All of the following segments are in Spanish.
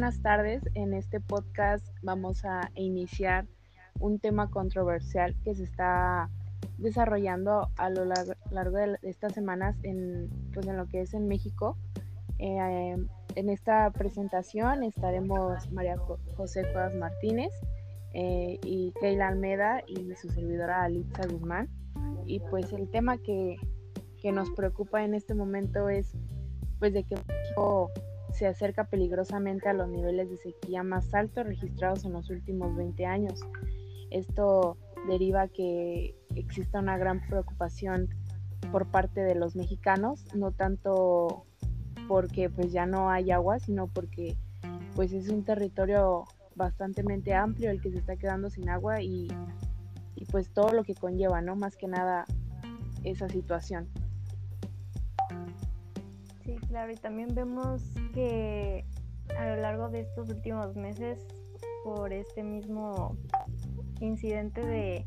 buenas tardes. En este podcast vamos a iniciar un tema controversial que se está desarrollando a lo largo, de estas semanas en, pues en lo que es en México. Eh, en esta presentación estaremos María José Cuevas Martínez eh, y Keila Almeda y su servidora Alitza Guzmán. Y pues el tema que, que nos preocupa en este momento es pues de que México se acerca peligrosamente a los niveles de sequía más altos registrados en los últimos 20 años. Esto deriva que exista una gran preocupación por parte de los mexicanos, no tanto porque pues ya no hay agua, sino porque pues es un territorio bastante amplio el que se está quedando sin agua y, y pues todo lo que conlleva, ¿no? Más que nada esa situación. Sí, claro, y también vemos que a lo largo de estos últimos meses, por este mismo incidente de,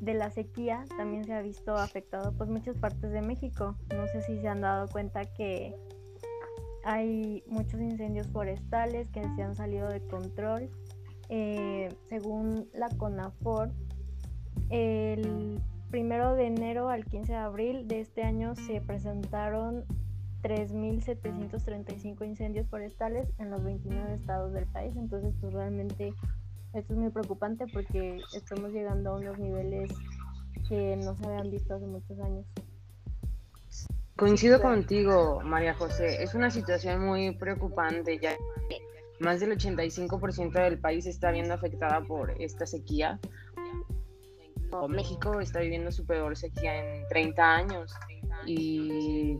de la sequía, también se ha visto afectado pues muchas partes de México. No sé si se han dado cuenta que hay muchos incendios forestales que se han salido de control. Eh, según la CONAFOR, el primero de enero al 15 de abril de este año se presentaron 3.735 incendios forestales en los 29 estados del país. Entonces, pues realmente esto es muy preocupante porque estamos llegando a unos niveles que no se habían visto hace muchos años. Coincido contigo, María José. Es una situación muy preocupante ya más del 85% del país está viendo afectada por esta sequía. México está viviendo su peor sequía en 30 años y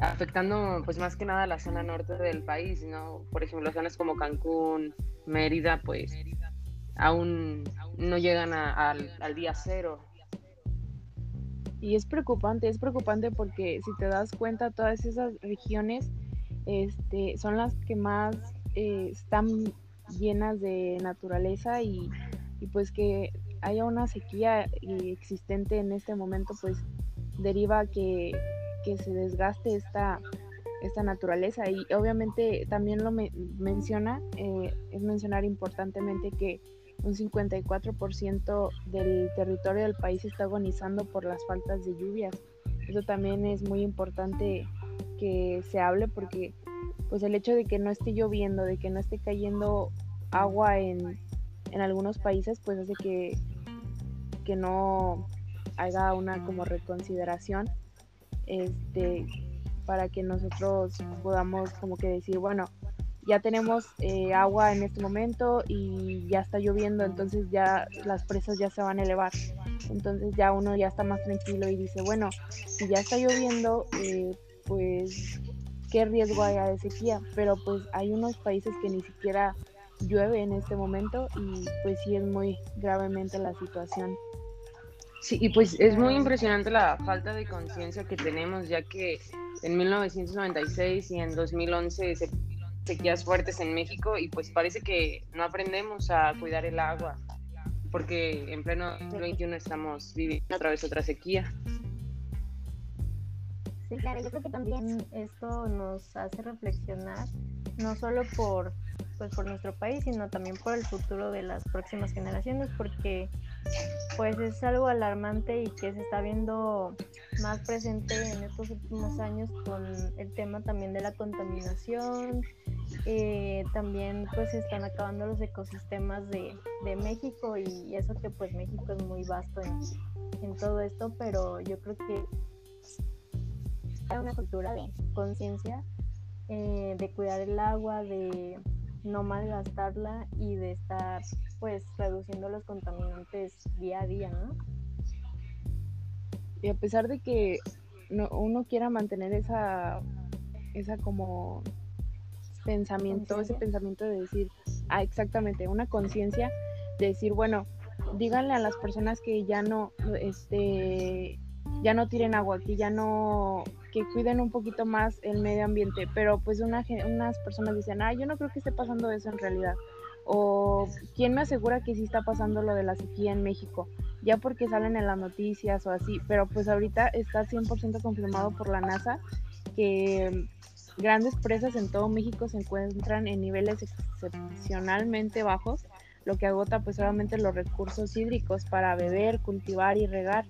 afectando pues más que nada la zona norte del país, ¿no? Por ejemplo, zonas como Cancún, Mérida, pues aún no llegan al, día cero. Y es preocupante, es preocupante porque si te das cuenta, todas esas regiones este, son las que más eh, están llenas de naturaleza y, y, pues que haya una sequía existente en este momento, pues deriva que que se desgaste esta, esta naturaleza. Y obviamente también lo menciona, eh, es mencionar importantemente que un 54% del territorio del país está agonizando por las faltas de lluvias. Eso también es muy importante que se hable porque pues el hecho de que no esté lloviendo, de que no esté cayendo agua en, en algunos países, pues hace que, que no haga una como reconsideración este, para que nosotros podamos como que decir, bueno, ya tenemos eh, agua en este momento y ya está lloviendo, entonces ya las presas ya se van a elevar. Entonces ya uno ya está más tranquilo y dice, bueno, si ya está lloviendo, eh, pues qué riesgo hay de sequía. Pero pues hay unos países que ni siquiera llueve en este momento y pues sí es muy gravemente la situación. Sí, y pues es muy impresionante la falta de conciencia que tenemos, ya que en 1996 y en 2011 se sequías fuertes en México y pues parece que no aprendemos a cuidar el agua, porque en pleno 2021 estamos viviendo otra vez otra sequía. Sí, claro, yo creo que también esto nos hace reflexionar, no solo por pues por nuestro país, sino también por el futuro de las próximas generaciones, porque pues es algo alarmante y que se está viendo más presente en estos últimos años con el tema también de la contaminación, eh, también pues se están acabando los ecosistemas de, de, México y eso que pues México es muy vasto en, en todo esto, pero yo creo que hay una cultura de conciencia, eh, de cuidar el agua, de no malgastarla y de estar pues reduciendo los contaminantes día a día, ¿no? Y a pesar de que uno quiera mantener esa, esa como pensamiento, ese pensamiento de decir, ah, exactamente, una conciencia de decir, bueno, díganle a las personas que ya no, este, ya no tiren agua, que ya no, que cuiden un poquito más el medio ambiente, pero pues una, unas personas dicen, ah, yo no creo que esté pasando eso en realidad, o quién me asegura que sí está pasando lo de la sequía en México, ya porque salen en las noticias o así, pero pues ahorita está 100% confirmado por la NASA que grandes presas en todo México se encuentran en niveles excepcionalmente bajos, lo que agota pues solamente los recursos hídricos para beber, cultivar y regar.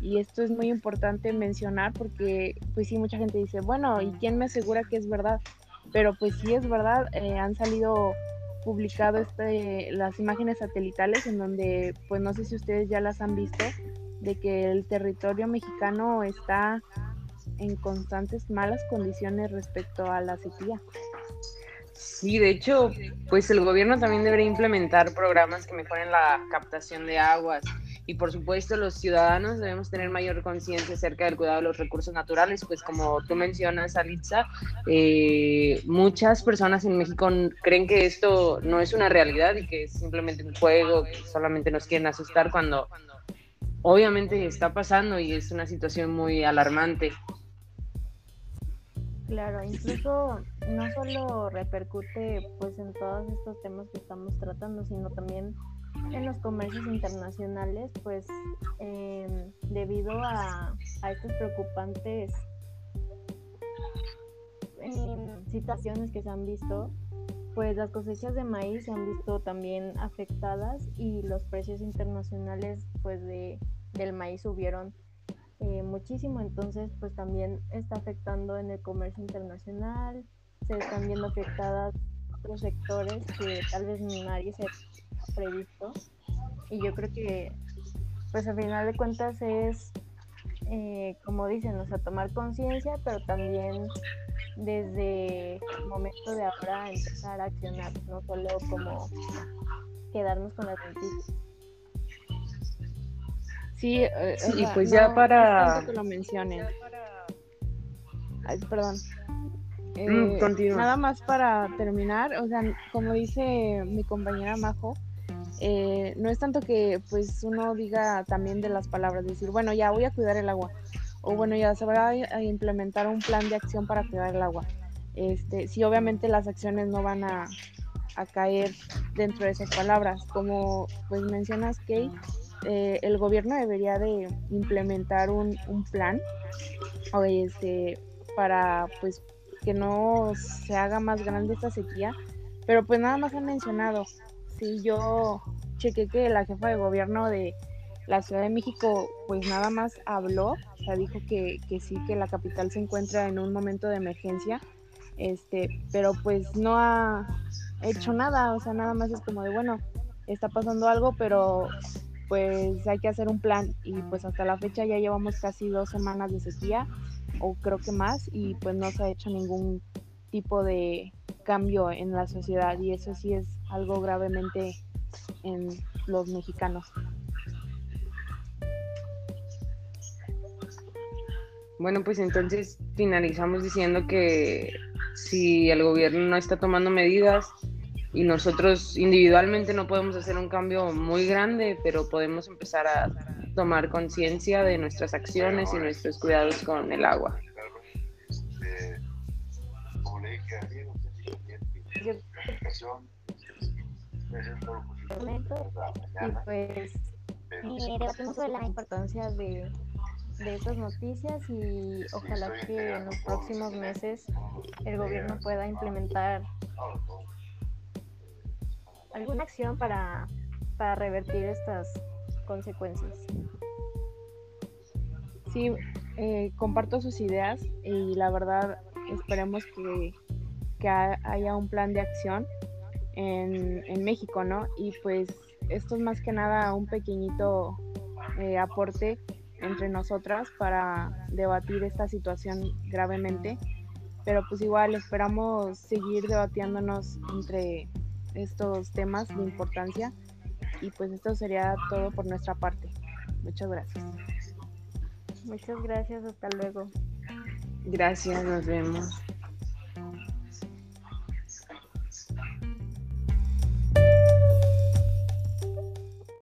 Y esto es muy importante mencionar porque pues sí, mucha gente dice, bueno, ¿y quién me asegura que es verdad? Pero pues sí es verdad, eh, han salido publicado este, las imágenes satelitales en donde, pues no sé si ustedes ya las han visto, de que el territorio mexicano está en constantes malas condiciones respecto a la sequía. Sí, de hecho, pues el gobierno también debería implementar programas que mejoren la captación de aguas y por supuesto los ciudadanos debemos tener mayor conciencia acerca del cuidado de los recursos naturales, pues como tú mencionas, Alitza, eh, muchas personas en México creen que esto no es una realidad y que es simplemente un juego, que solamente nos quieren asustar cuando obviamente está pasando y es una situación muy alarmante. Claro, incluso no solo repercute pues en todos estos temas que estamos tratando, sino también en los comercios internacionales, pues em, debido a, a, estos preocupantes em, situaciones que se han visto, pues las cosechas de maíz se han visto también afectadas y los precios internacionales pues de, del maíz subieron eh, muchísimo, entonces pues también está afectando en el comercio internacional, se están viendo afectadas otros sectores que tal vez nadie se previsto y yo creo que pues al final de cuentas es eh, como dicen, o sea, tomar conciencia, pero también desde el momento de ahora empezar a accionar, no solo como quedarnos con las noticias. Sí, eh, sí y pues ya para... que lo mencionen. Ay, perdón. Mm, eh, nada más para terminar, o sea, como dice mi compañera Majo, eh, no es tanto que pues uno diga también de las palabras, decir, bueno, ya voy a cuidar el agua, o bueno, ya se va a implementar un plan de acción para cuidar el agua. Este, sí, obviamente las acciones no van a, caer dentro de esas palabras. Como pues mencionas, Kate, eh, el gobierno debería de implementar un, un plan este, para pues que no se haga más grande esta sequía, pero pues nada más han mencionado. Sí, yo chequé que la jefa de gobierno de la Ciudad de México pues nada más habló, o sea, dijo que, que sí, que la capital se encuentra en un momento de emergencia, este, pero pues no ha hecho nada, o sea, nada más es como de, bueno, está pasando algo, pero pues hay que hacer un plan y pues hasta la fecha ya llevamos casi dos semanas de sequía o creo que más y pues no se ha hecho ningún tipo de cambio en la sociedad y eso sí es algo gravemente en los mexicanos. Bueno, pues entonces finalizamos diciendo que si el gobierno no está tomando medidas, y nosotros individualmente no podemos hacer un cambio muy grande, pero podemos empezar a tomar conciencia de nuestras acciones y nuestros cuidados con el agua. Y pues debatimos sobre la importancia de, de estas noticias y ojalá que en los próximos meses el gobierno pueda implementar alguna acción para, para revertir estas consecuencias. Sí, eh, comparto sus ideas y la verdad esperemos que, que haya un plan de acción en, en, México, ¿no? Y pues esto es más que nada un pequeñito eh, aporte entre nosotras para debatir esta situación gravemente, pero pues igual esperamos seguir debatiéndonos entre estos temas de importancia. Y pues esto sería todo por nuestra parte. Muchas gracias. Muchas gracias, hasta luego. Gracias, nos vemos.